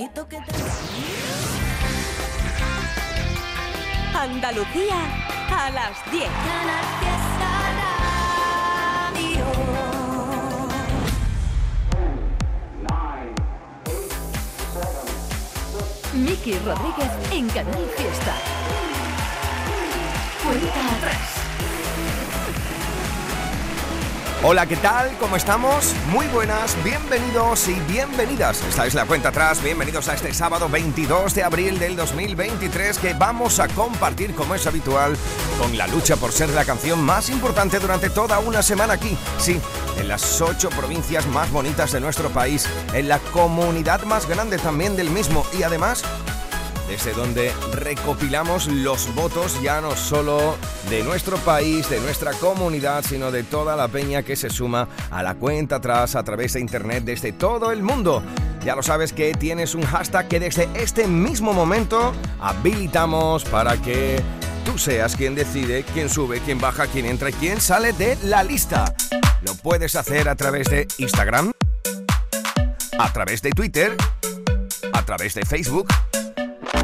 relajito que te... Andalucía a las 10. Canal Fiesta Radio. Miki Rodríguez en Canal Fiesta. Cuenta atrás. Hola, ¿qué tal? ¿Cómo estamos? Muy buenas, bienvenidos y bienvenidas. Esta es la cuenta atrás, bienvenidos a este sábado 22 de abril del 2023 que vamos a compartir como es habitual con la lucha por ser la canción más importante durante toda una semana aquí. Sí, en las ocho provincias más bonitas de nuestro país, en la comunidad más grande también del mismo y además desde donde recopilamos los votos ya no solo de nuestro país, de nuestra comunidad, sino de toda la peña que se suma a la cuenta atrás a través de internet desde todo el mundo. Ya lo sabes que tienes un hashtag que desde este mismo momento habilitamos para que tú seas quien decide quién sube, quién baja, quién entra y quién sale de la lista. Lo puedes hacer a través de Instagram, a través de Twitter, a través de Facebook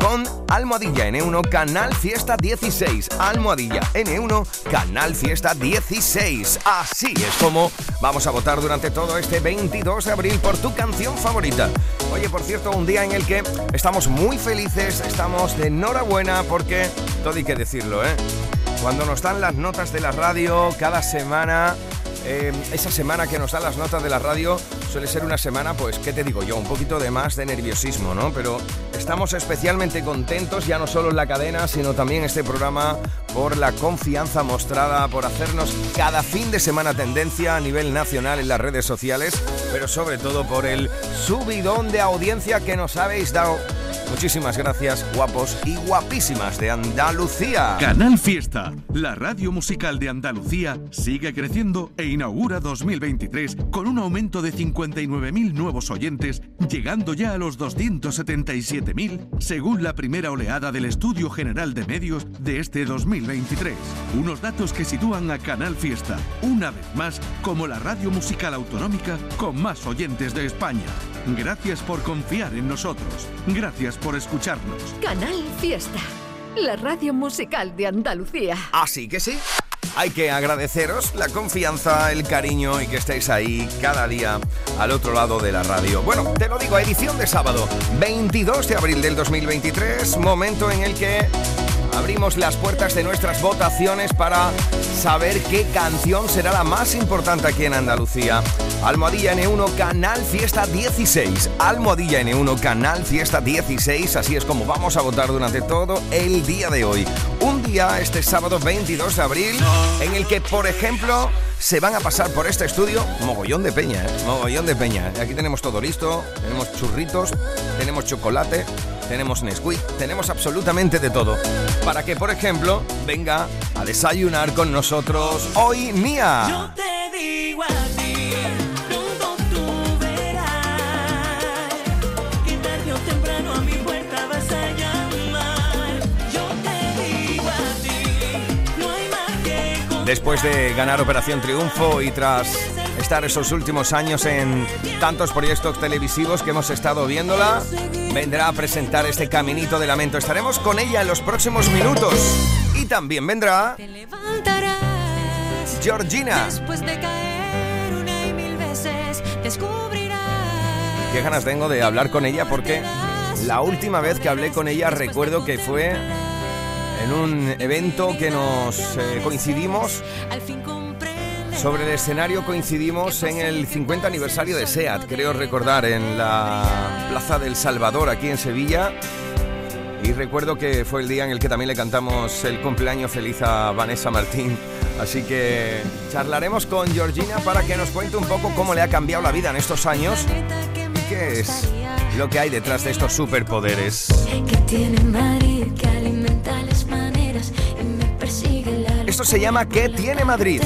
con Almohadilla N1 Canal Fiesta 16. Almohadilla N1 Canal Fiesta 16. Así es como vamos a votar durante todo este 22 de abril por tu canción favorita. Oye, por cierto, un día en el que estamos muy felices, estamos de enhorabuena porque, todo hay que decirlo, ¿eh? Cuando nos dan las notas de la radio cada semana, eh, esa semana que nos dan las notas de la radio suele ser una semana, pues, ¿qué te digo yo? Un poquito de más de nerviosismo, ¿no? Pero estamos especialmente contentos, ya no solo en la cadena, sino también este programa, por la confianza mostrada, por hacernos cada fin de semana tendencia a nivel nacional en las redes sociales, pero sobre todo por el subidón de audiencia que nos habéis dado. Muchísimas gracias, guapos y guapísimas de Andalucía. Canal Fiesta, la radio musical de Andalucía, sigue creciendo e inaugura 2023 con un aumento de 59.000 nuevos oyentes, llegando ya a los 277.000, según la primera oleada del Estudio General de Medios de este 2023. Unos datos que sitúan a Canal Fiesta, una vez más, como la radio musical autonómica con más oyentes de España. Gracias por confiar en nosotros. Gracias por escucharnos. Canal Fiesta. La radio musical de Andalucía. Así que sí. Hay que agradeceros la confianza, el cariño y que estéis ahí cada día al otro lado de la radio. Bueno, te lo digo, edición de sábado, 22 de abril del 2023, momento en el que abrimos las puertas de nuestras votaciones para saber qué canción será la más importante aquí en Andalucía. Almohadilla N1 Canal Fiesta 16. Almohadilla N1 Canal Fiesta 16. Así es como vamos a votar durante todo el día de hoy. Un día, este sábado 22 de abril, en el que, por ejemplo, se van a pasar por este estudio mogollón de peña, ¿eh? mogollón de peña. Aquí tenemos todo listo, tenemos churritos, tenemos chocolate, tenemos Nesquik, tenemos absolutamente de todo. Para que, por ejemplo, venga a desayunar con nosotros hoy Mía. Yo te digo a ti, pronto tú verás temprano a mi puerta vas a llamar. Después de ganar Operación Triunfo y tras estar esos últimos años en tantos proyectos televisivos que hemos estado viéndola, vendrá a presentar este Caminito de Lamento. Estaremos con ella en los próximos minutos. Y también vendrá Georgina. después de caer una y mil veces. Descubrirás. Qué ganas tengo de hablar con ella porque la última vez que hablé con ella recuerdo que fue en un evento que nos eh, coincidimos. Sobre el escenario coincidimos en el 50 aniversario de SEAT, creo recordar, en la Plaza del Salvador, aquí en Sevilla. Y recuerdo que fue el día en el que también le cantamos el cumpleaños feliz a Vanessa Martín. Así que charlaremos con Georgina para que nos cuente un poco cómo le ha cambiado la vida en estos años y qué es lo que hay detrás de estos superpoderes. Esto se llama ¿Qué tiene Madrid?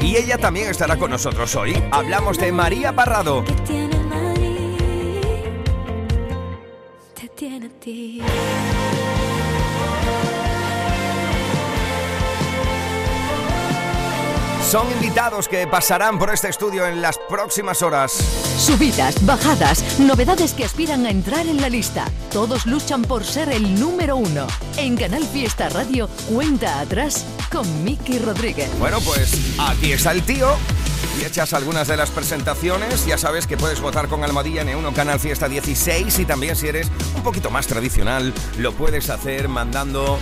Y ella también estará con nosotros hoy. Hablamos de María Parrado. que tiene Madrid te tiene a ti Son invitados que pasarán por este estudio en las próximas horas. Subidas, bajadas, novedades que aspiran a entrar en la lista. Todos luchan por ser el número uno. En Canal Fiesta Radio, cuenta atrás con Miki Rodríguez. Bueno, pues aquí está el tío. Y echas algunas de las presentaciones. Ya sabes que puedes votar con Almadilla N1 Canal Fiesta 16 y también si eres un poquito más tradicional, lo puedes hacer mandando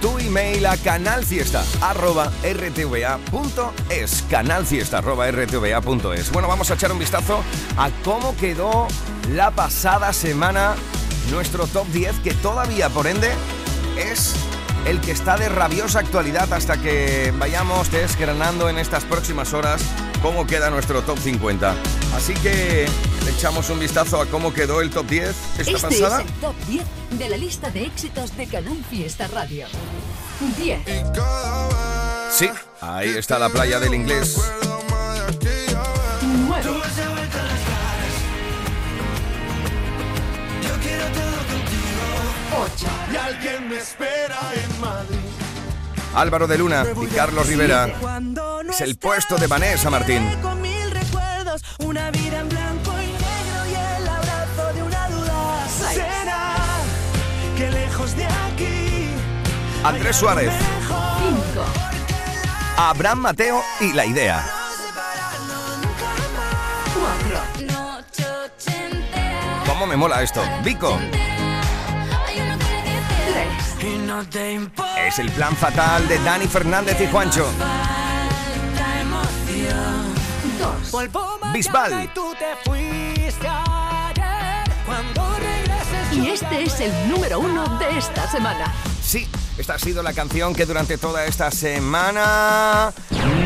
tu email a canalfiesta.rtva.es. Canalfiesta.rtva.es. Bueno, vamos a echar un vistazo a cómo quedó la pasada semana nuestro top 10, que todavía, por ende, es el que está de rabiosa actualidad hasta que vayamos desgranando en estas próximas horas cómo queda nuestro top 50. Así que le echamos un vistazo a cómo quedó el top 10 esta este pasada. es el top 10 de la lista de éxitos de Canal Fiesta Radio. 10. Sí, ahí está la playa del inglés. 9. Y alguien me espera en Madrid. Álvaro de Luna y Carlos Rivera. Es el puesto de Vanessa Martín. Con mil recuerdos, una vida en blanco y negro y el abrazo de una duda. Será que lejos de aquí. Andrés Suárez, 5. Abraham Mateo y La Idea. 4. Noche ochentera. ¿Cómo me mola esto? Vico, Hay uno que le dice 3. Y no te importa es el plan fatal de Dani Fernández y Juancho. la emoción. 2. Polvo Bisbal. y tú te fuiste ayer. Cuando regreses Y yo este es el número uno de esta semana. Sí, esta ha sido la canción que durante toda esta semana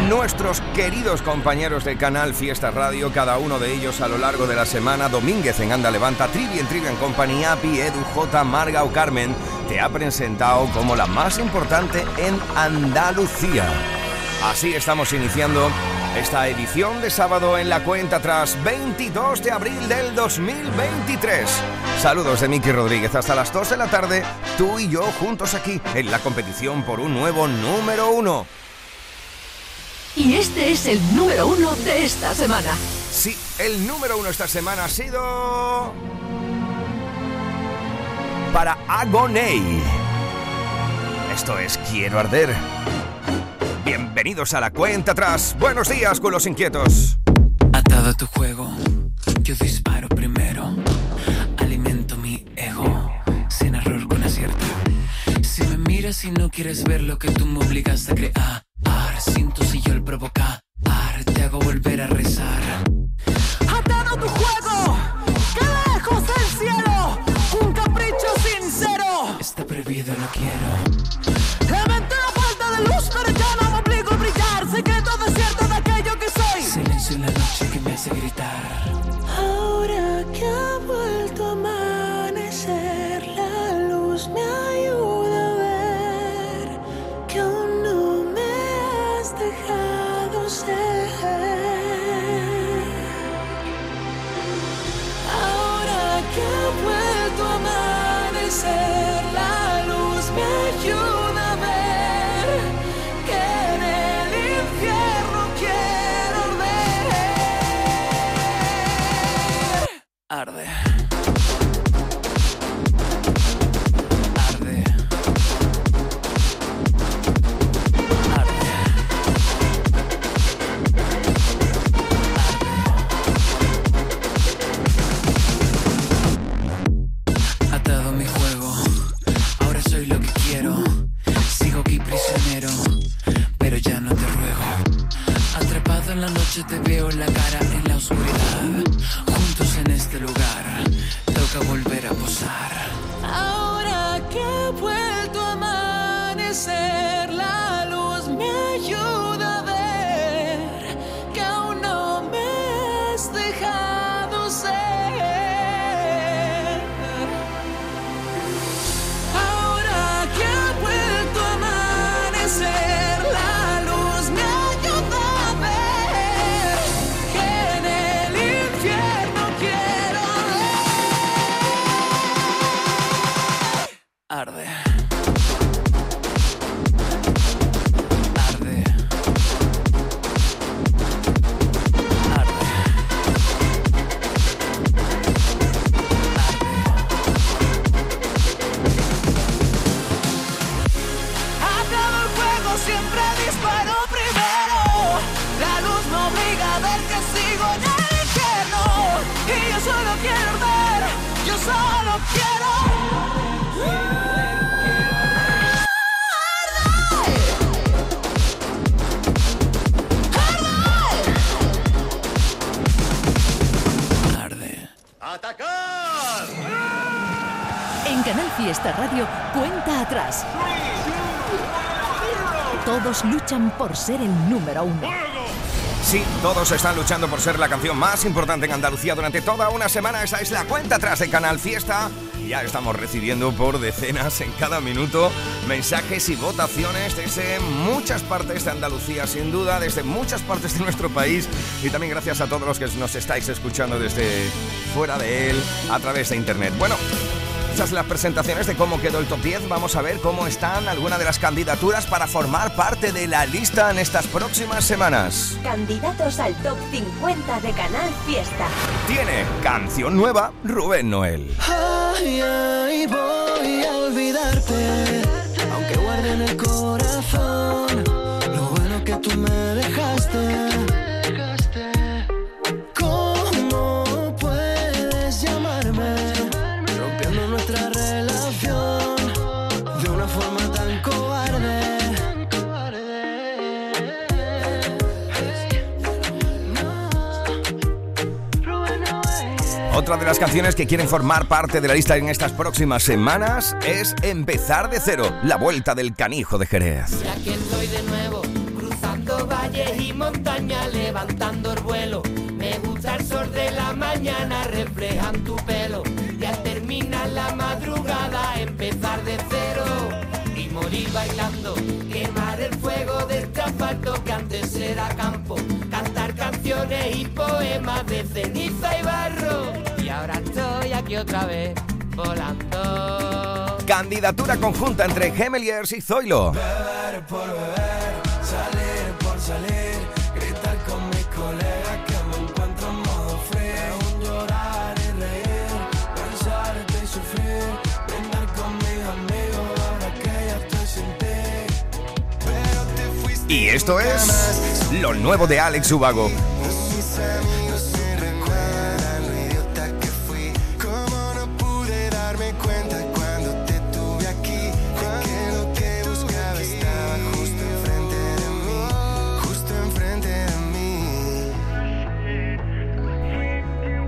nuestros queridos compañeros de Canal Fiesta Radio, cada uno de ellos a lo largo de la semana, Domínguez en Anda Levanta, Trivi en Trivi en Compañía, Api, Edu, J, Marga o Carmen, te ha presentado como la más importante en Andalucía. Así estamos iniciando esta edición de sábado en la cuenta tras 22 de abril del 2023. Saludos de Miki Rodríguez hasta las 2 de la tarde, tú y yo juntos aquí en la competición por un nuevo número uno. Y este es el número uno de esta semana. Sí, el número uno esta semana ha sido... Para Agoney. Esto es Quiero Arder. Bienvenidos a la cuenta atrás. Buenos días, culos inquietos. Atado a tu juego, yo disparo primero. Alimento mi ego, sin error con acierto. Si me miras y no quieres ver lo que tú me obligas a crear, siento si yo el provocar, te hago volver a rezar. Luchan por ser el número uno. Sí, todos están luchando por ser la canción más importante en Andalucía durante toda una semana. Esa es la cuenta atrás de Canal Fiesta. Ya estamos recibiendo por decenas en cada minuto mensajes y votaciones desde muchas partes de Andalucía, sin duda, desde muchas partes de nuestro país. Y también gracias a todos los que nos estáis escuchando desde fuera de él a través de internet. Bueno. Estas las presentaciones de cómo quedó el top 10. Vamos a ver cómo están algunas de las candidaturas para formar parte de la lista en estas próximas semanas. Candidatos al top 50 de Canal Fiesta. Tiene canción nueva Rubén Noel. Ay, ay, voy a olvidarte, aunque guarde en el corazón Otra de las canciones que quieren formar parte de la lista en estas próximas semanas es Empezar de cero, la vuelta del canijo de Jerez. Y aquí estoy de nuevo, cruzando valles y montañas, levantando el vuelo. Me gusta el sol de la mañana, reflejan tu pelo. Y al terminar la madrugada, empezar de cero. Y morir bailando, quemar el fuego de este asfalto que antes era campo. Cantar canciones y poemas de ceniza y barro. Aquí otra vez, volando. Candidatura conjunta entre Gemeliers y Zoilo. Beber por beber, salir por salir, gritar con mis colegas que me encuentro en modo free. Aún llorar y reír, pensarte y sufrir, brindar con mis amigos ahora que ya estoy sin ti. Pero te fuiste. Y esto es lo nuevo de Alex Ubago.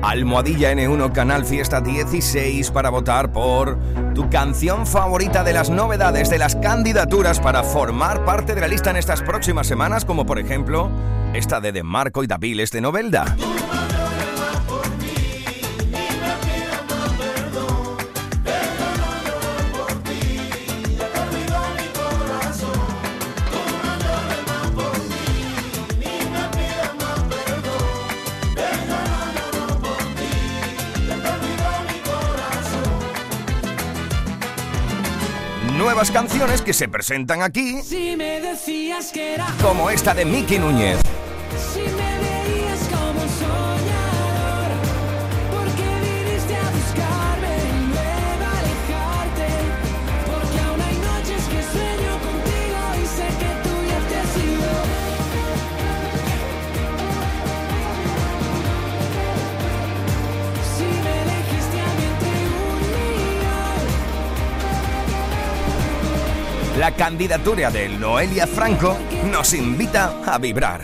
Almohadilla N1 Canal Fiesta 16 para votar por tu canción favorita de las novedades de las candidaturas para formar parte de la lista en estas próximas semanas, como por ejemplo esta de De Marco y Daviles de Novelda. Nuevas canciones que se presentan aquí, Si me decías que era, como esta de Miki Núñez. La candidatura de Noelia Franco nos invita a vibrar.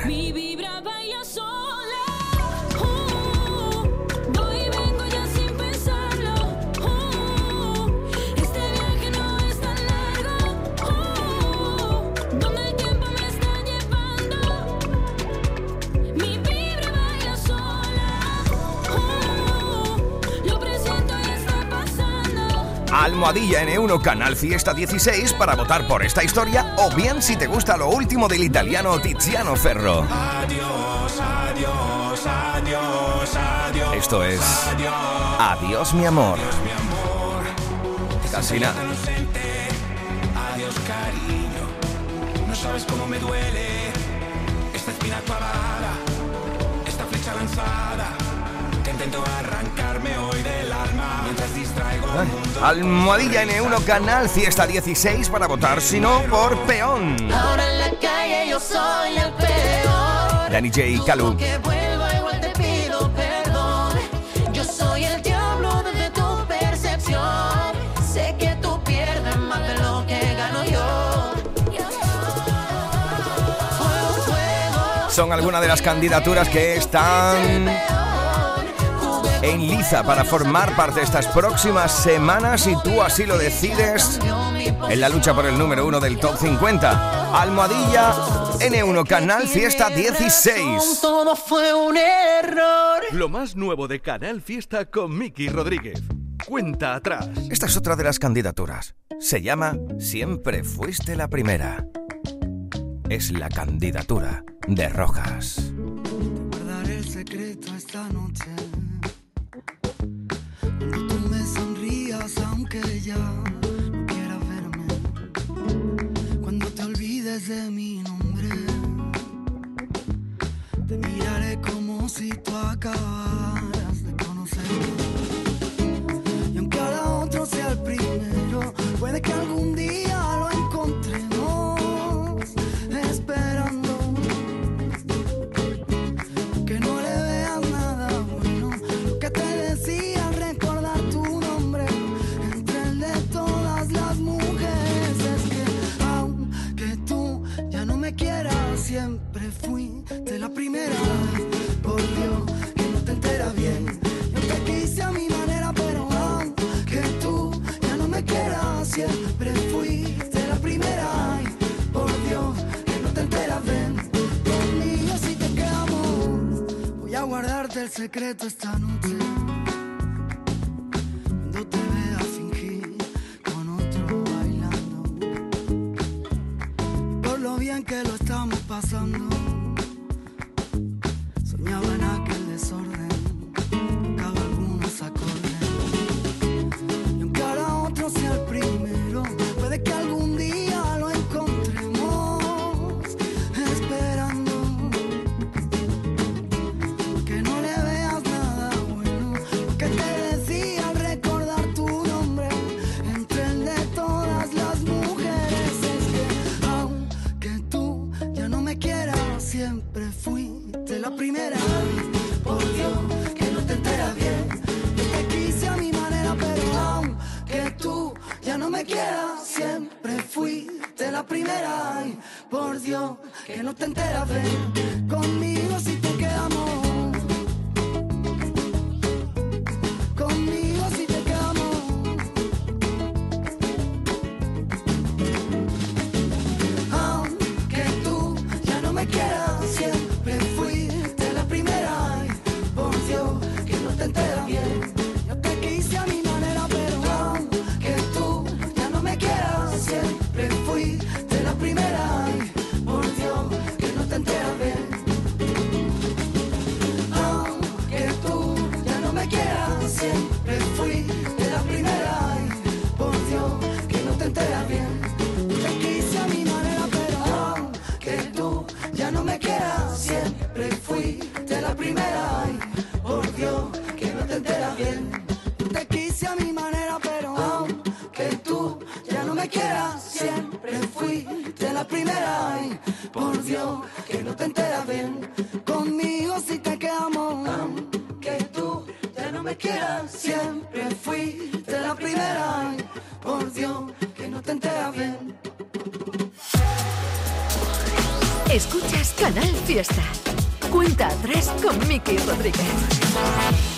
Almohadilla N1 Canal Fiesta 16 para votar por esta historia o bien si te gusta lo último del italiano Tiziano Ferro. Adiós, adiós, adiós, adiós. Esto es Adiós mi amor. mi amor. Casi nada. Adiós, cariño. No sabes cómo me duele esta espina clavada, esta flecha lanzada. Que intento arrancarme Almohadilla N1 Canal Fiesta 16 para votar, si no, por peón. Ahora en la calle yo soy el peor. Danny J. Calu. Son algunas de las candidaturas que están en Liza para formar parte de estas próximas semanas, si tú así lo decides, en la lucha por el número uno del Top 50. Almohadilla N1 Canal Fiesta 16. Todo fue un error. Lo más nuevo de Canal Fiesta con Miki Rodríguez. Cuenta atrás. Esta es otra de las candidaturas. Se llama Siempre fuiste la primera. Es la candidatura de Rojas. Te guardaré el secreto esta noche. ya no quieras verme. Cuando te olvides de mi nombre, te miraré como si tú acabaras de conocerme. Y aunque ahora otro sea el primero, puede que algún siempre fuiste la primera. Ay, por Dios, que no te enteras, ven conmigo si te quedamos. Voy a guardarte el secreto esta noche. Cuando te vea fingir con otro bailando. Por lo bien que lo estamos pasando. Soñaba en aquel desorden. Cuenta atrás con Mickey Rodríguez.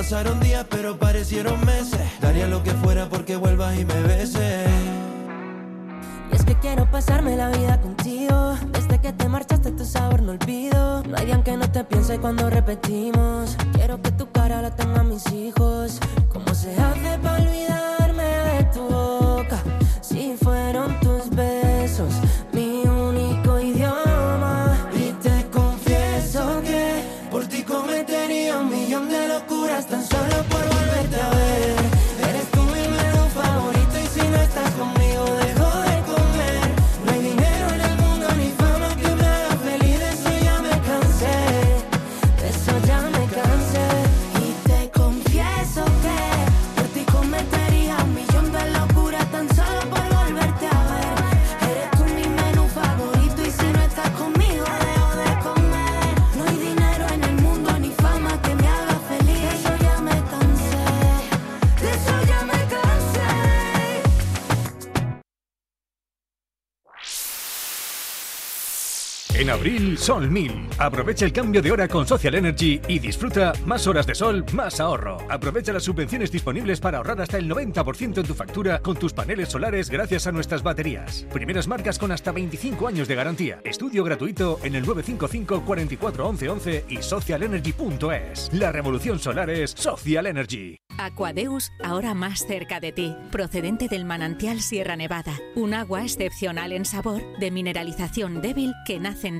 Pasaron días, pero parecieron meses. Daría lo que fuera porque vuelvas y me beses. Y es que quiero pasarme la vida contigo. Desde que te marchaste, tu sabor no olvido. No hay día en que no te piense cuando repetimos. Quiero que tu cara la tengan mis hijos. ¿Cómo se hace para olvidarme de tu boca? Si fueron Abril, Sol 1000. Aprovecha el cambio de hora con Social Energy y disfruta más horas de sol, más ahorro. Aprovecha las subvenciones disponibles para ahorrar hasta el 90% en tu factura con tus paneles solares gracias a nuestras baterías. Primeras marcas con hasta 25 años de garantía. Estudio gratuito en el 955 44 11 11 y socialenergy.es. La revolución solar es Social Energy. Aquadeus, ahora más cerca de ti, procedente del manantial Sierra Nevada, un agua excepcional en sabor, de mineralización débil que nace en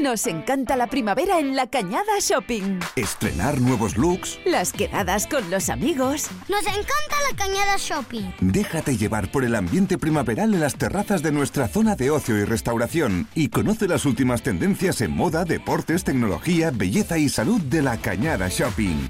Nos encanta la primavera en la Cañada Shopping. Estrenar nuevos looks. Las quedadas con los amigos. Nos encanta la Cañada Shopping. Déjate llevar por el ambiente primaveral en las terrazas de nuestra zona de ocio y restauración y conoce las últimas tendencias en moda, deportes, tecnología, belleza y salud de la Cañada Shopping.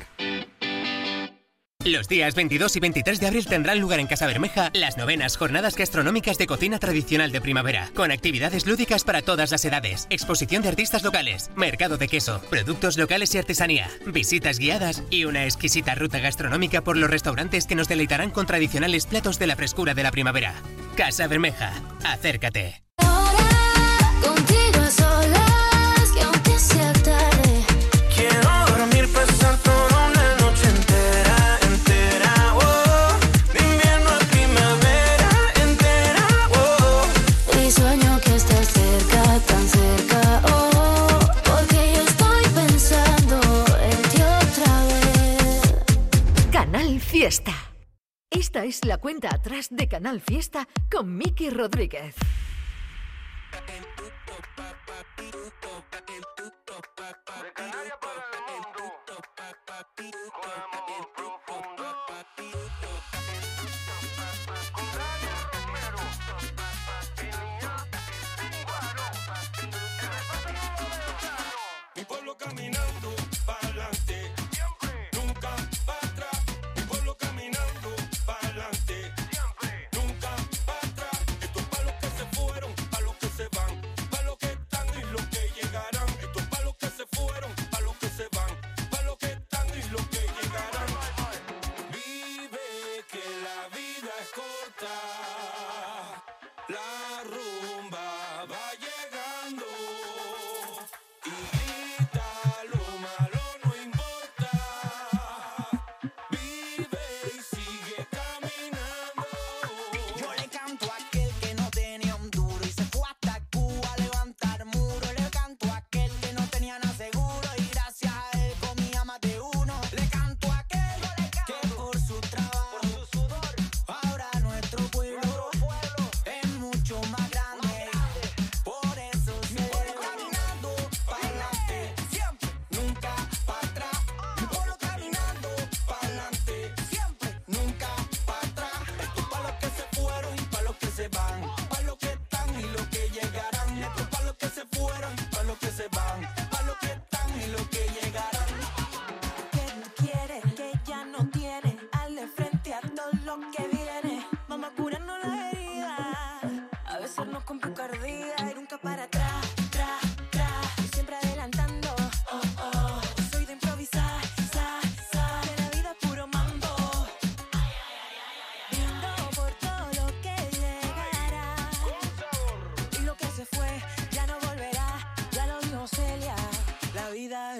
Los días 22 y 23 de abril tendrán lugar en Casa Bermeja las novenas jornadas gastronómicas de cocina tradicional de primavera, con actividades lúdicas para todas las edades, exposición de artistas locales, mercado de queso, productos locales y artesanía, visitas guiadas y una exquisita ruta gastronómica por los restaurantes que nos deleitarán con tradicionales platos de la frescura de la primavera. Casa Bermeja, acércate. Contigo a Esta es la cuenta atrás de Canal Fiesta con Miki Rodríguez.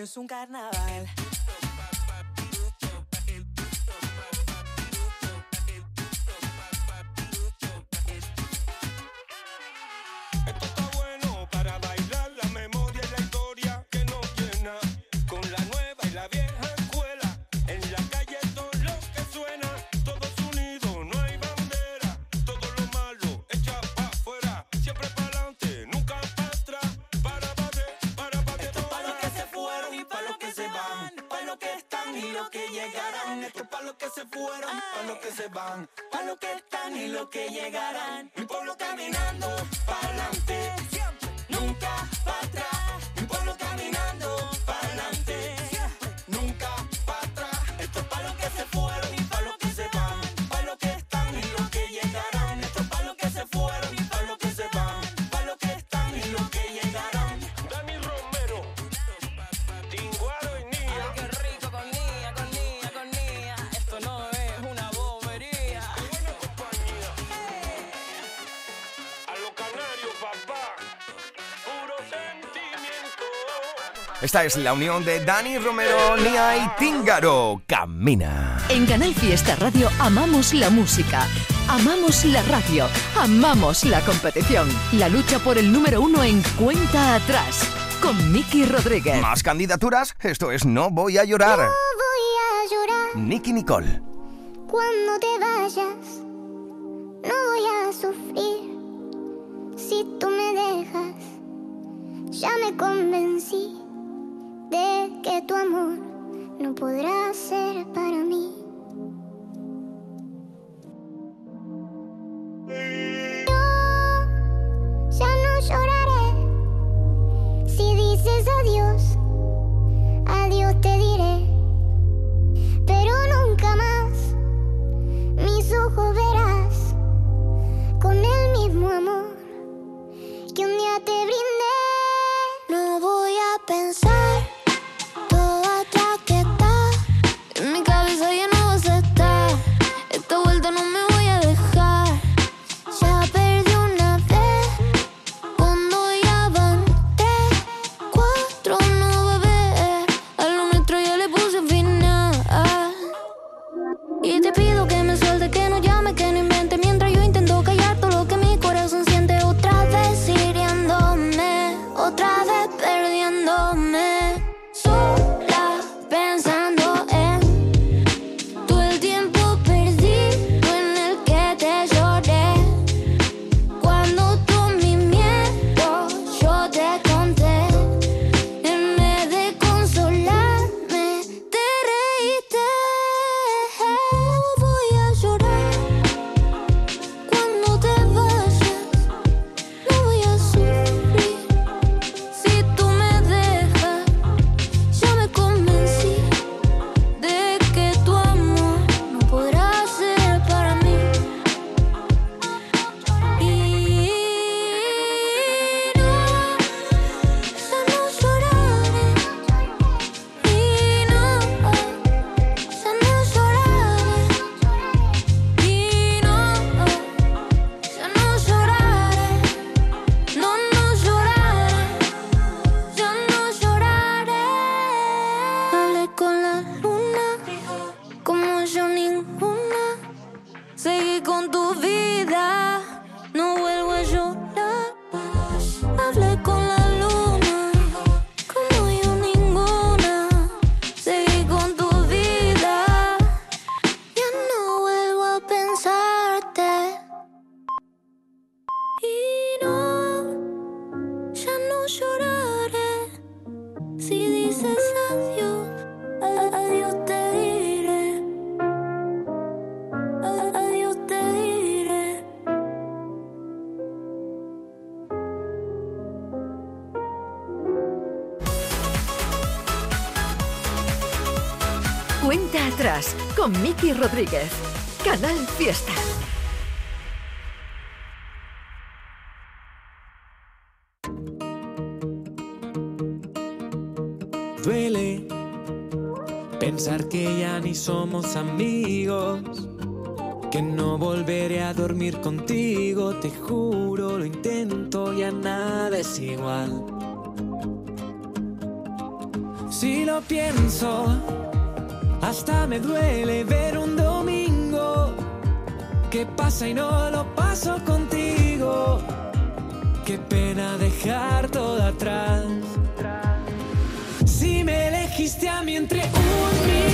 es un carnaval. llegarán. Esto es para los que se fueron, para los que se van, para los que están y los que llegarán. Mi pueblo caminando para adelante, siempre, nunca para atrás. Esta es la unión de Dani Romero, Nia y Tíngaro. Camina. En Canal Fiesta Radio amamos la música. Amamos la radio, amamos la competición, la lucha por el número uno en cuenta atrás, con Miki Rodríguez. ¿Más candidaturas? Esto es No Voy a Llorar. No voy a llorar. Nicky Nicole. Cuando te vayas, no voy a sufrir. Si tú me dejas, ya me convencí que tu amor no podrá ser para mí. Yo ya no lloraré si dices adiós, adiós te diré, pero nunca más mis ojos verás con el mismo amor que un día te brindé. lloraré si dices adiós. Adiós te diré. Adiós te diré. Cuenta atrás con Miki Rodríguez. Canal Fiesta. Somos amigos. Que no volveré a dormir contigo, te juro, lo intento, ya nada es igual. Si lo pienso, hasta me duele ver un domingo que pasa y no lo paso contigo. Qué pena dejar todo atrás. Si me elegiste a mí entre un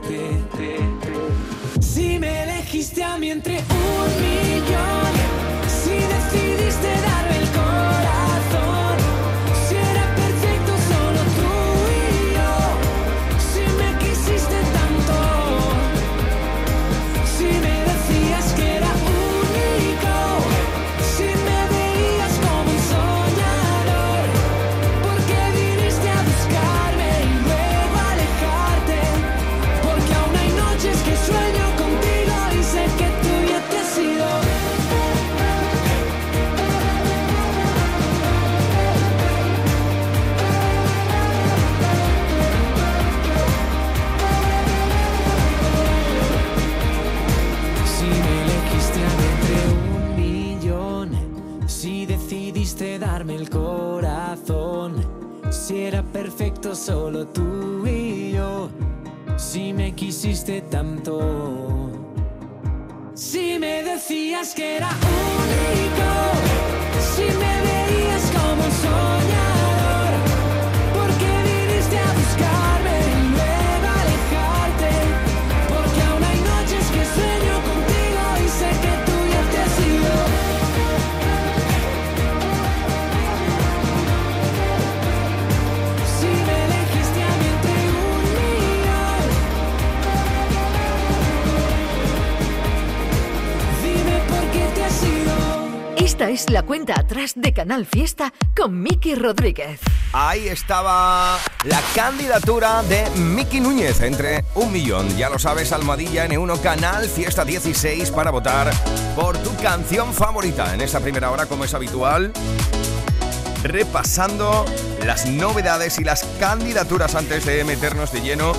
Elegiste a mí entre un millón, si decidiste darme era perfecto solo tú y yo, si me quisiste tanto, si me decías que era único, Esta es la cuenta atrás de Canal Fiesta con Miki Rodríguez. Ahí estaba la candidatura de Miki Núñez entre un millón. Ya lo sabes, Almohadilla N1 Canal Fiesta 16 para votar por tu canción favorita. En esta primera hora, como es habitual, repasando las novedades y las candidaturas antes de meternos de lleno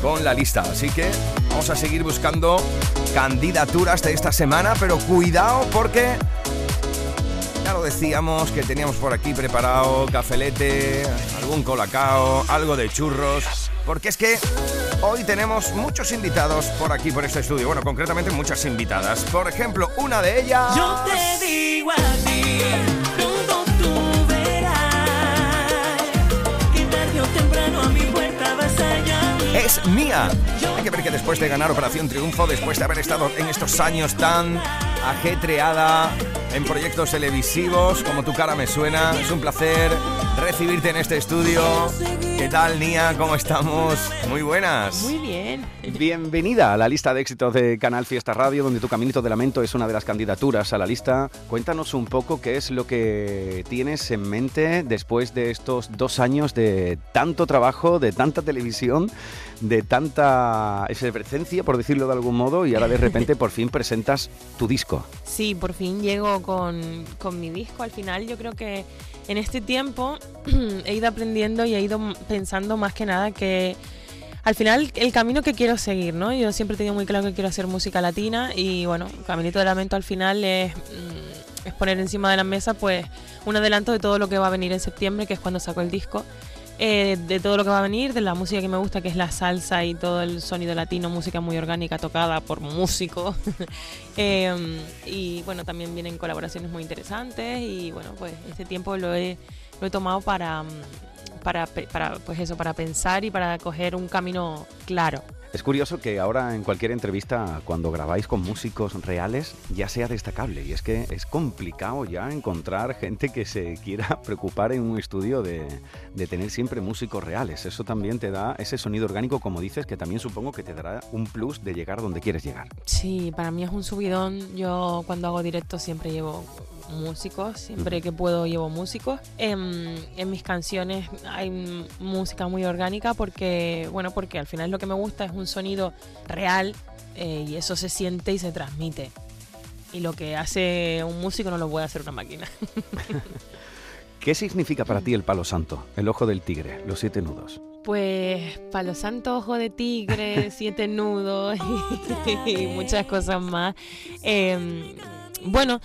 con la lista. Así que vamos a seguir buscando candidaturas de esta semana, pero cuidado porque ya lo decíamos que teníamos por aquí preparado cafelete, algún colacao, algo de churros, porque es que hoy tenemos muchos invitados por aquí, por este estudio. Bueno, concretamente muchas invitadas. Por ejemplo, una de ellas... Yo te digo a ti, pronto tú verás que tarde o temprano a mi puerta vas a llamar. es Mía. Hay que ver que después de ganar Operación Triunfo, después de haber estado en estos años tan ajetreada en proyectos televisivos como Tu cara me suena, es un placer recibirte en este estudio. ¿Qué tal, Nia? ¿Cómo estamos? Muy buenas. Muy bien. Bienvenida a la lista de éxitos de Canal Fiesta Radio, donde tu Caminito de Lamento es una de las candidaturas a la lista. Cuéntanos un poco qué es lo que tienes en mente después de estos dos años de tanto trabajo, de tanta televisión, de tanta efervescencia, por decirlo de algún modo, y ahora de repente por fin presentas tu disco. Sí, por fin llego con, con mi disco. Al final yo creo que en este tiempo he ido aprendiendo y he ido pensando más que nada que al final el camino que quiero seguir, ¿no? Yo siempre he tenido muy claro que quiero hacer música latina y bueno, Caminito de Lamento al final es, mm, es poner encima de la mesa pues un adelanto de todo lo que va a venir en septiembre, que es cuando saco el disco. Eh, de todo lo que va a venir, de la música que me gusta, que es la salsa y todo el sonido latino, música muy orgánica tocada por músicos. Eh, y bueno, también vienen colaboraciones muy interesantes y bueno, pues este tiempo lo he, lo he tomado para, mm, para, para, pues eso, para pensar y para coger un camino claro. Es curioso que ahora en cualquier entrevista, cuando grabáis con músicos reales, ya sea destacable. Y es que es complicado ya encontrar gente que se quiera preocupar en un estudio de, tener siempre músicos reales. Eso también te da ese sonido orgánico, como dices, que también supongo que te dará un plus de llegar donde quieres llegar. Sí, para mí es un subidón. Yo cuando hago directo siempre llevo músicos, siempre que puedo llevo músicos. En, en mis canciones hay música muy orgánica porque, bueno, porque al final lo que me gusta es un sonido real eh, y eso se siente y se transmite. Y lo que hace un músico no lo puede hacer una máquina. ¿Qué significa para ti el palo santo, el ojo del tigre, los siete nudos? Pues Palo Santo, Ojo de Tigre, Siete Nudos y, y muchas cosas más. Eh, bueno,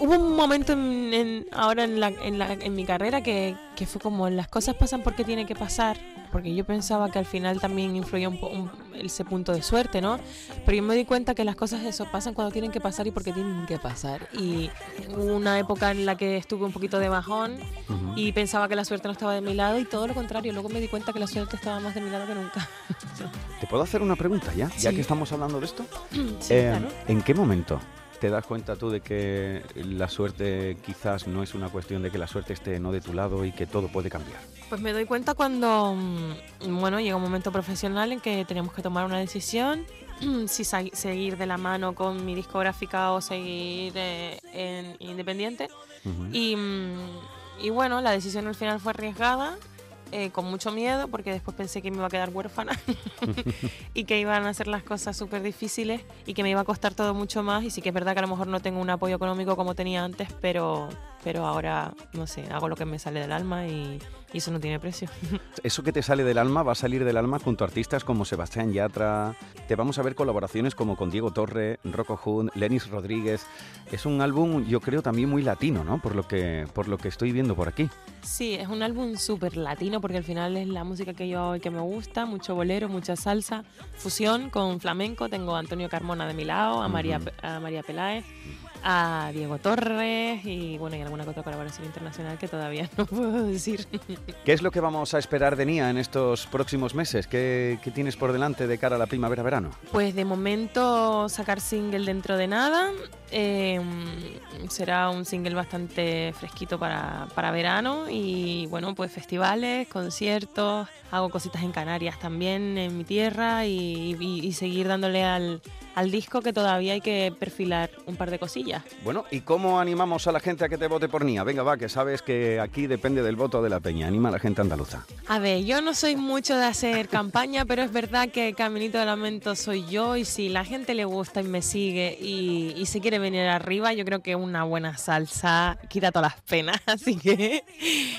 hubo un momento en, en- ahora en, la, en, la- en mi carrera que, que fue como las cosas pasan porque tienen que pasar, porque yo pensaba que al final también influía un, un- ese punto de suerte, ¿no? Pero yo me di cuenta que las cosas eso pasan cuando tienen que pasar y porque tienen que pasar. Y hubo una época en la que estuve un poquito de bajón y pensaba que la suerte no estaba de mi lado y todo lo contrario, luego me di cuenta que la suerte estaba más de mi lado que nunca. ¿Te puedo hacer una pregunta ya? Ya Sí. que estamos hablando de esto. Sí, Eh, claro. ¿En qué momento te das cuenta tú de que la suerte quizás no es una cuestión de que la suerte esté no de tu lado y que todo puede cambiar? Pues me doy cuenta cuando, mm, bueno, llega un momento profesional en que tenemos que tomar una decisión, si seguir de la mano con mi discográfica o seguir eh, en independiente. y, mm, y bueno, la decisión al final fue arriesgada, eh, con mucho miedo, porque después pensé que me iba a quedar huérfana y que iban a ser las cosas súper difíciles y que me iba a costar todo mucho más. Y sí que es verdad que a lo mejor no tengo un apoyo económico como tenía antes, pero, pero ahora, no sé, hago lo que me sale del alma y, y eso no tiene precio. Eso que te sale del alma va a salir del alma junto a artistas como Sebastián Yatra. Te vamos a ver colaboraciones como con Diego Torre, Rocco Hunt, Lenis Rodríguez. Es un álbum, yo creo, también muy latino, ¿no? Por lo que, por lo que estoy viendo por aquí. Sí, es un álbum súper latino porque al final es la música que yo que me gusta, mucho bolero, mucha salsa, fusión con flamenco. Tengo a Antonio Carmona de mi lado, a María, Ujú. a María Peláez, a Diego Torres y bueno, y alguna otra colaboración internacional que todavía no puedo decir. ¿Qué es lo que vamos a esperar de Nia en estos próximos meses? ¿Qué, qué tienes por delante de cara a la primavera-verano? Pues de momento sacar single dentro de nada. eh, será un single bastante fresquito para, para verano y bueno, pues festivales, conciertos, hago cositas en Canarias también, en mi tierra y, y- y seguir dándole al, al disco que todavía hay que perfilar un par de cosillas. Bueno, ¿y cómo animamos a la gente a que te vote por Nia? Venga, va, que sabes que aquí depende del voto de la peña. Anima a la gente andaluza. A ver, yo no soy mucho de hacer campaña, pero es verdad que Caminito de Lamento soy yo y si la gente le gusta y me sigue y, y se quiere venir arriba, yo creo que una buena salsa quita todas las penas, así que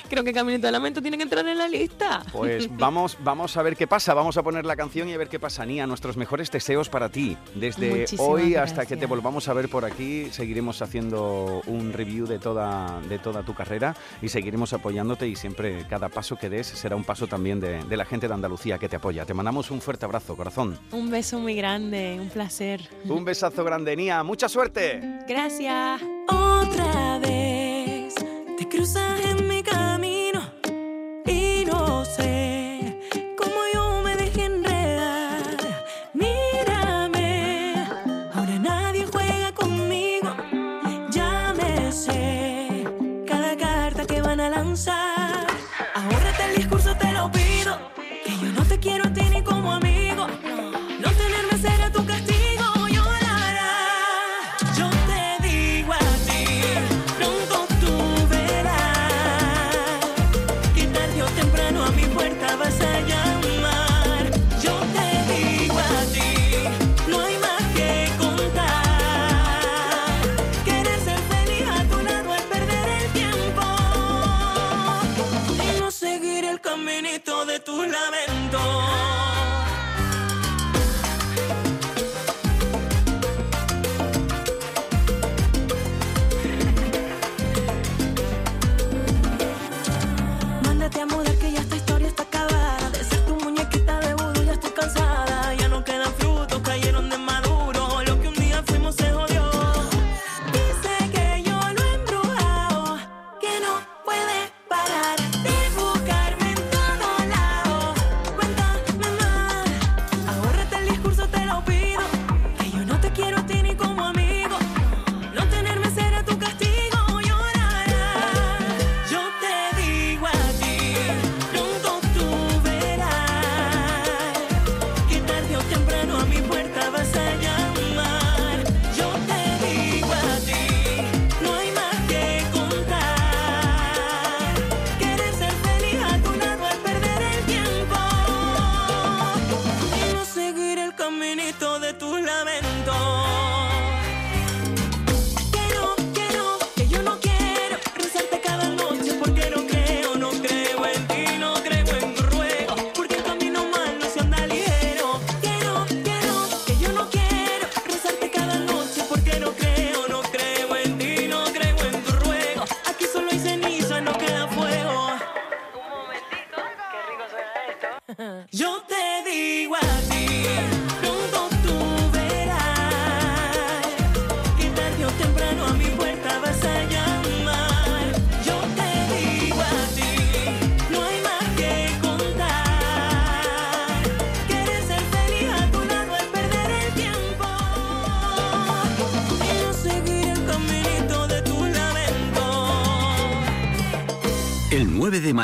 creo que Caminito de Lamento tiene que entrar en la lista. Pues vamos, vamos a ver qué pasa. Vamos a poner la canción y a ver qué pasa, Nia. Nuestros mejores deseos para ti. Desde Muchísimas hoy hasta gracias. que te volvamos a ver por aquí, seguiremos haciendo un review de toda, de toda tu carrera y seguiremos apoyándote y siempre cada paso que des será un paso también de, de la gente de Andalucía que te apoya. Te mandamos un fuerte abrazo, corazón. Un beso muy grande, un placer. Un besazo grande, Nia. ¡Mucha suerte! Gracias. Otra vez te cruzas en mi van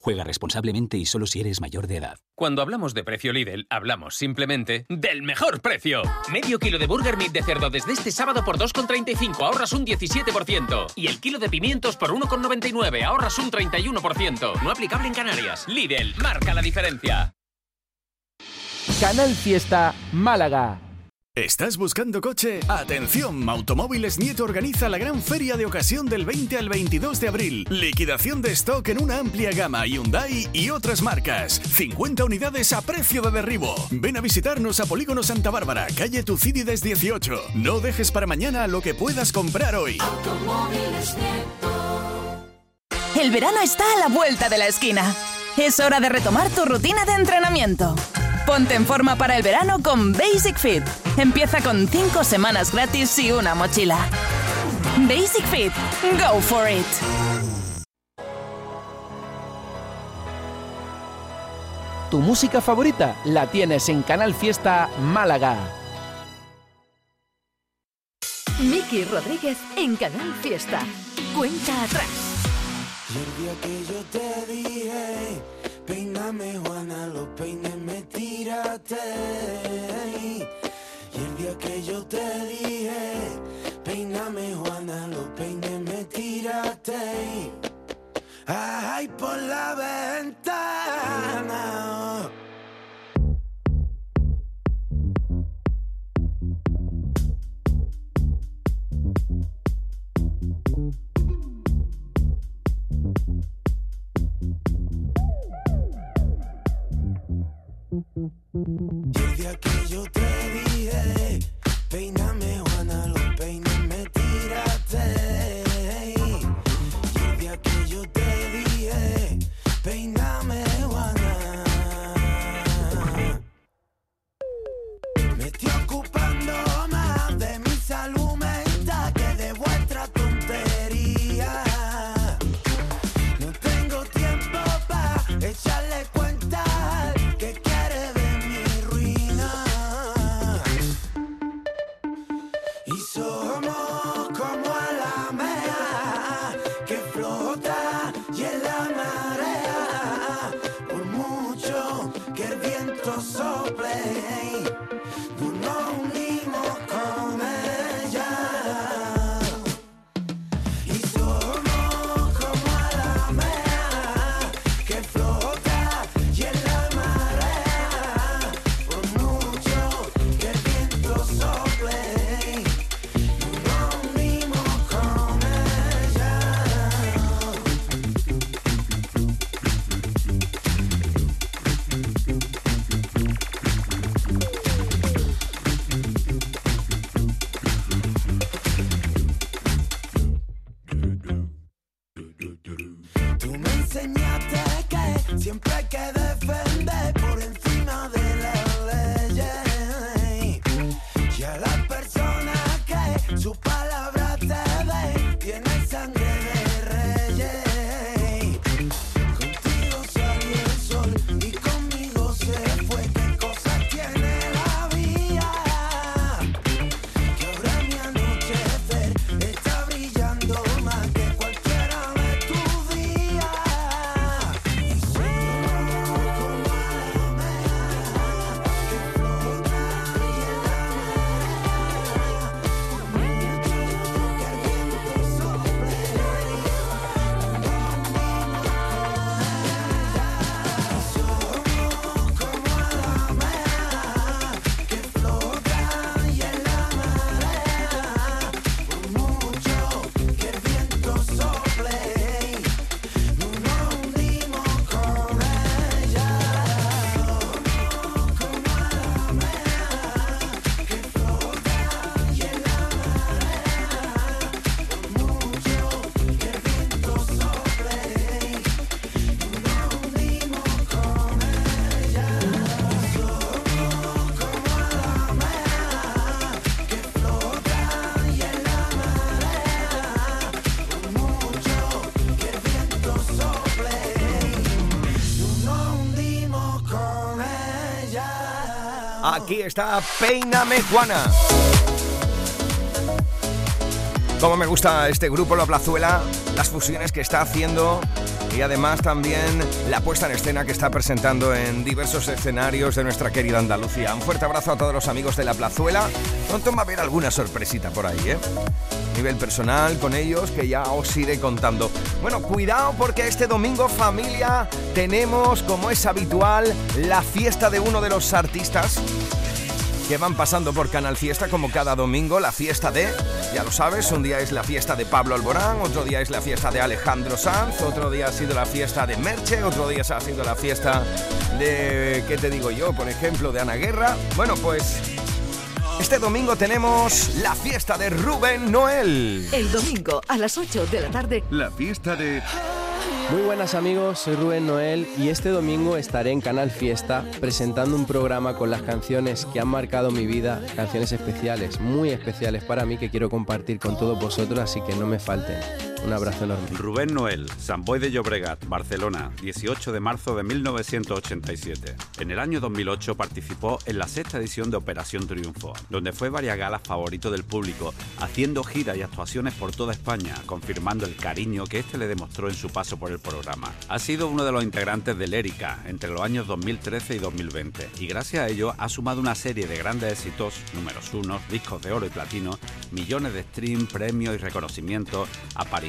Juega responsablemente y solo si eres mayor de edad. Cuando hablamos de precio Lidl, hablamos simplemente del mejor precio. Medio kilo de burger meat de cerdo desde este sábado por 2,35, ahorras un 17%. Y el kilo de pimientos por 1,99, ahorras un 31%. No aplicable en Canarias. Lidl, marca la diferencia. Canal Fiesta Málaga. ¿Estás buscando coche? Atención, Automóviles Nieto organiza la gran feria de ocasión del 20 al 22 de abril. Liquidación de stock en una amplia gama Hyundai y otras marcas. 50 unidades a precio de derribo. Ven a visitarnos a Polígono Santa Bárbara, calle Tucídides 18. No dejes para mañana lo que puedas comprar hoy. El verano está a la vuelta de la esquina. Es hora de retomar tu rutina de entrenamiento. Ponte en forma para el verano con Basic Fit. Empieza con 5 semanas gratis y una mochila. Basic Fit. Go for it. Tu música favorita la tienes en Canal Fiesta Málaga. Miki Rodríguez en Canal Fiesta. Cuenta atrás. Y el día que yo te dije, peíname Juana, los peines me tiraste. Y el día que yo te dije, peíname Juana, los peines me tiraste. Ay, por la ventana. Que yo te dije, peíname Aquí está Peíname Juana. Como me gusta este grupo La Plazuela, las fusiones que está haciendo y además también la puesta en escena que está presentando en diversos escenarios de nuestra querida Andalucía. Un fuerte abrazo a todos los amigos de La Plazuela. Pronto va a haber alguna sorpresita por ahí, ¿eh? Nivel personal con ellos que ya os iré contando. Bueno, cuidado porque este domingo familia tenemos, como es habitual, la fiesta de uno de los artistas que van pasando por Canal Fiesta como cada domingo, la fiesta de, ya lo sabes, un día es la fiesta de Pablo Alborán, otro día es la fiesta de Alejandro Sanz, otro día ha sido la fiesta de Merche, otro día ha sido la fiesta de, ¿qué te digo yo? Por ejemplo, de Ana Guerra. Bueno, pues este domingo tenemos la fiesta de Rubén Noel. El domingo a las 8 de la tarde. La fiesta de... Muy buenas amigos, soy Rubén Noel y este domingo estaré en Canal Fiesta presentando un programa con las canciones que han marcado mi vida, canciones especiales, muy especiales para mí que quiero compartir con todos vosotros, así que no me falten. Un abrazo enorme. Rubén Noel, San Boy de Llobregat, Barcelona, 18 de marzo de 1987. En el año 2008 participó en la sexta edición de Operación Triunfo, donde fue varias galas favorito del público, haciendo giras y actuaciones por toda España, confirmando el cariño que este le demostró en su paso por el programa. Ha sido uno de los integrantes de Lérica entre los años 2013 y 2020, y gracias a ello ha sumado una serie de grandes éxitos, números unos, discos de oro y platino, millones de stream, premios y reconocimientos, apariciones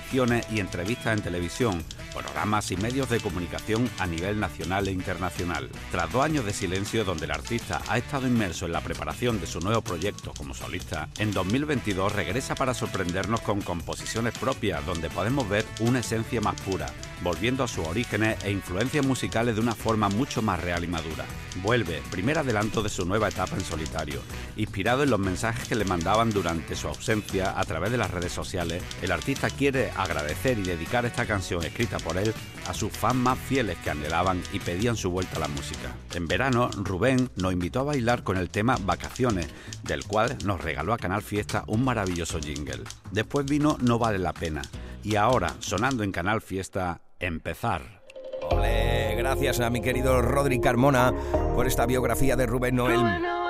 y entrevistas en televisión, programas y medios de comunicación a nivel nacional e internacional. Tras dos años de silencio donde el artista ha estado inmerso en la preparación de su nuevo proyecto como solista, en 2022 regresa para sorprendernos con composiciones propias donde podemos ver una esencia más pura, volviendo a sus orígenes e influencias musicales de una forma mucho más real y madura. Vuelve, primer adelanto de su nueva etapa en solitario. Inspirado en los mensajes que le mandaban durante su ausencia a través de las redes sociales, el artista quiere agradecer y dedicar esta canción escrita por él a sus fans más fieles que anhelaban y pedían su vuelta a la música. En verano, Rubén nos invitó a bailar con el tema Vacaciones, del cual nos regaló a Canal Fiesta un maravilloso jingle. Después vino No vale la pena. Y ahora, sonando en Canal Fiesta, Empezar. Ole, gracias a mi querido Rodri Carmona por esta biografía de Rubén Noel.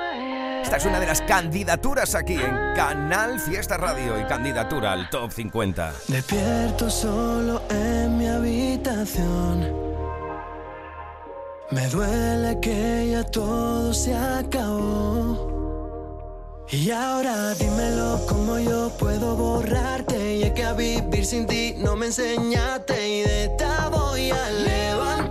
Esta es una de las candidaturas aquí en Canal Fiesta Radio y candidatura al Top 50. Despierto solo en mi habitación. Me duele que ya todo se acabó. Y ahora dímelo cómo yo puedo borrarte. Y es que a vivir sin ti no me enseñaste. Y de esta voy a levantarme.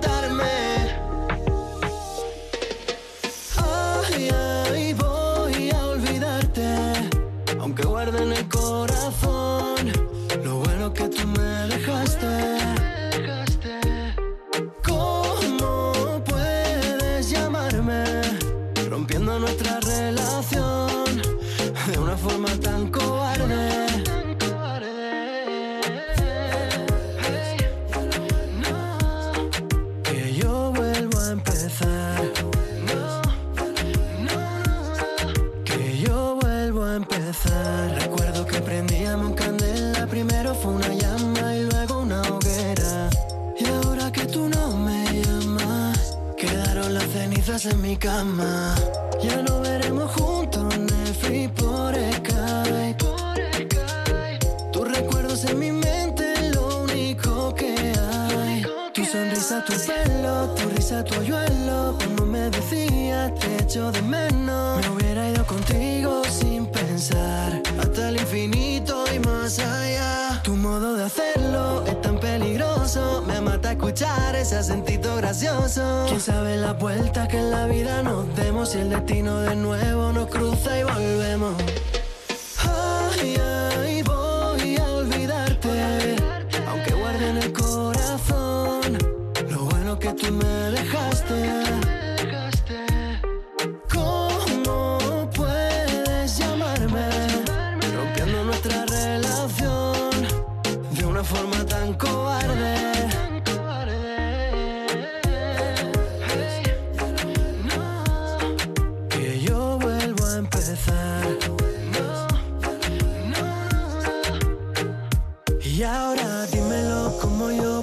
Aunque guarde en el corazón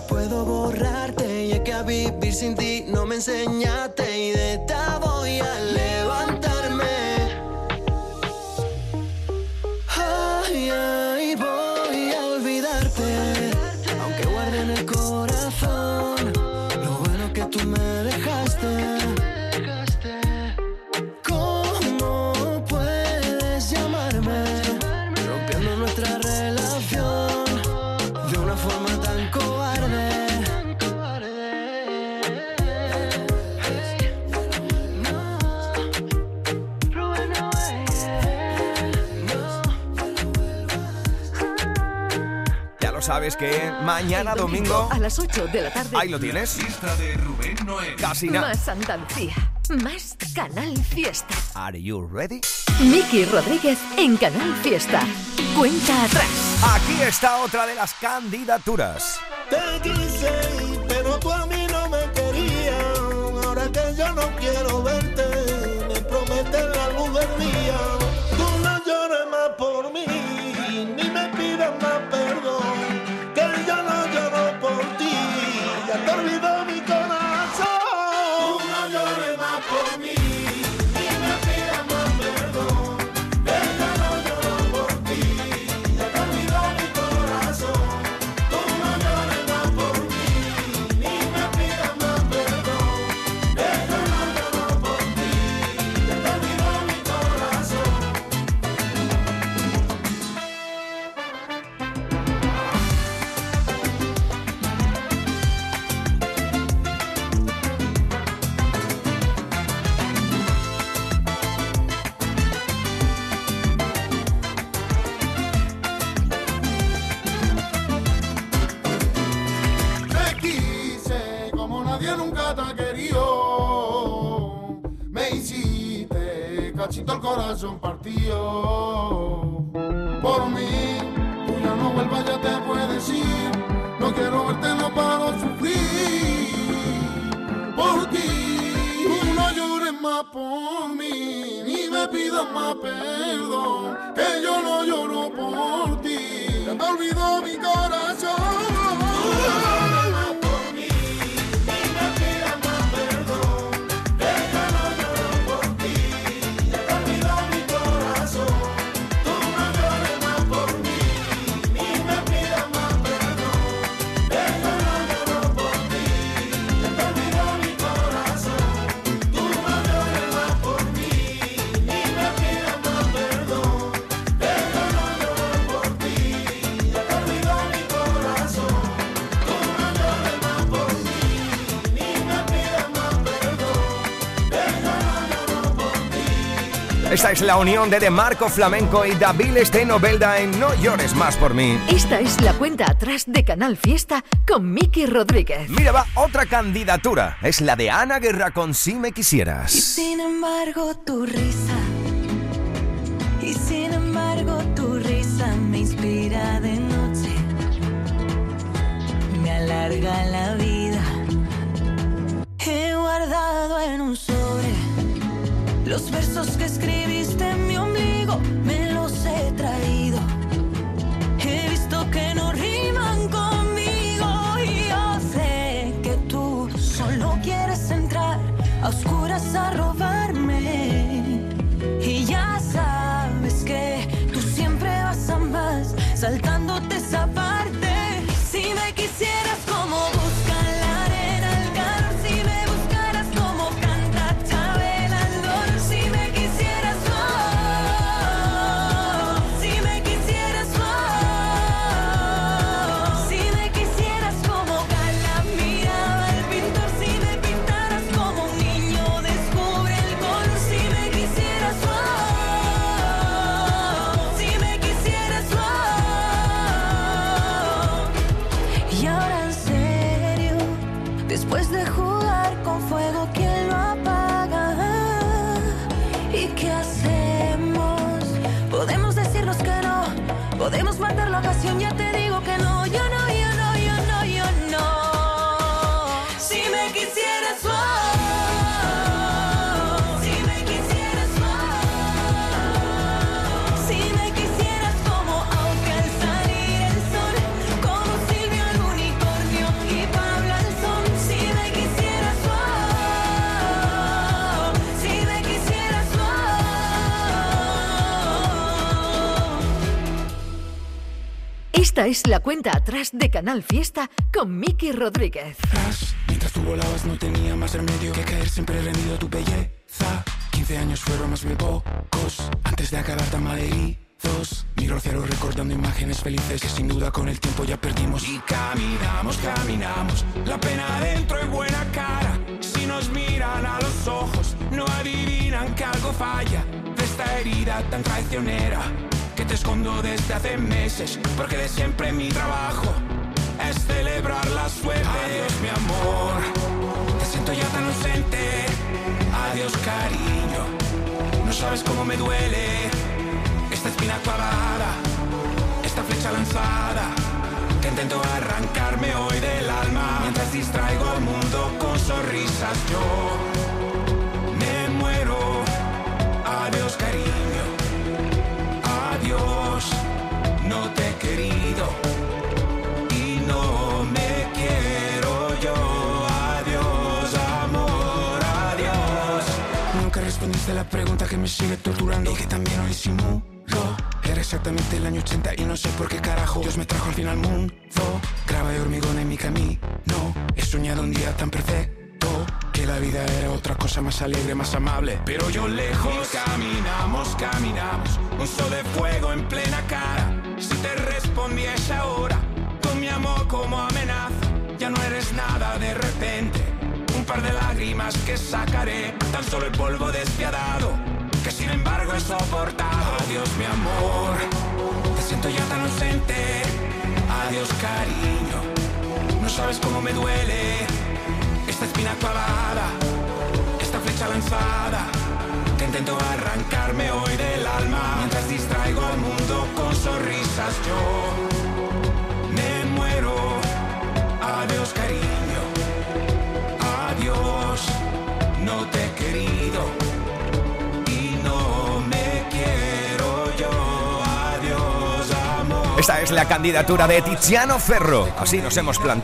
puedo borrarte. Y es que a vivir sin ti no me enseñaste. Y de esta sabes que mañana domingo... a las 8 de la tarde. Ahí lo tienes. Casi nada. Más Andalucía. Más Canal Fiesta. Are you ready? Miki Rodríguez en Canal Fiesta. Cuenta atrás. Aquí está otra de las candidaturas. El corazón partido. Por mí, tú ya no vuelvas, ya te puedes ir. No quiero verte, no paro sufrir. Por ti, tú no llores más por mí, ni me pidas más perdón. Que yo no lloro por ti. Ya te olvidó mi corazón. Es la unión de De Marco Flamenco y David Stenovelda en No llores más por mí. Esta es la cuenta atrás de Canal Fiesta con Miki Rodríguez. Mira, va otra candidatura. Es la de Ana Guerra con Si me Y quisieras. sin embargo tu risa, y sin embargo tu risa me inspira de noche, me alarga la vida. He guardado en un los versos que escribiste en mi ombligo, me los he traído. Esta es la cuenta atrás de Canal Fiesta con Miki Rodríguez. Mientras tú volabas no tenía más remedio que caer siempre rendido a tu belleza. 15 años fueron más bien pocos antes de acabar tan malheridos. Miro al cielo recordando imágenes felices que sin duda con el tiempo ya perdimos. Y caminamos, caminamos, la pena adentro y buena cara. Si nos miran a los ojos, no adivinan que algo falla de esta herida tan traicionera te escondo desde hace meses, porque de siempre mi trabajo es celebrar la suerte. Adiós, mi amor, te siento ya tan ausente. Adiós, cariño, no sabes cómo me duele esta espina clavada, esta flecha lanzada. Que intento arrancarme hoy del alma mientras distraigo al mundo con sonrisas. Yo me sigue torturando y que también hoy simulo. Era exactamente el año 80 y no sé por qué carajo Dios me trajo al fin al mundo. Grava de hormigón en mi camino. He soñado un día tan perfecto que la vida era otra cosa más alegre, más amable. Pero yo lejos caminamos, caminamos. Un sol de fuego en plena cara. Si te respondí a esa hora, con mi amor como amenaza, ya no eres nada de repente. Un par de lágrimas que sacaré, tan solo el polvo despiadado, sin embargo he soportado. Adiós, mi amor, te siento ya tan ausente. Adiós, cariño, no sabes cómo me duele esta espina clavada, esta flecha lanzada. Que intento arrancarme hoy del alma mientras distraigo al mundo con sonrisas. Yo Esta es la candidatura de Tiziano Ferro. Así nos hemos plantado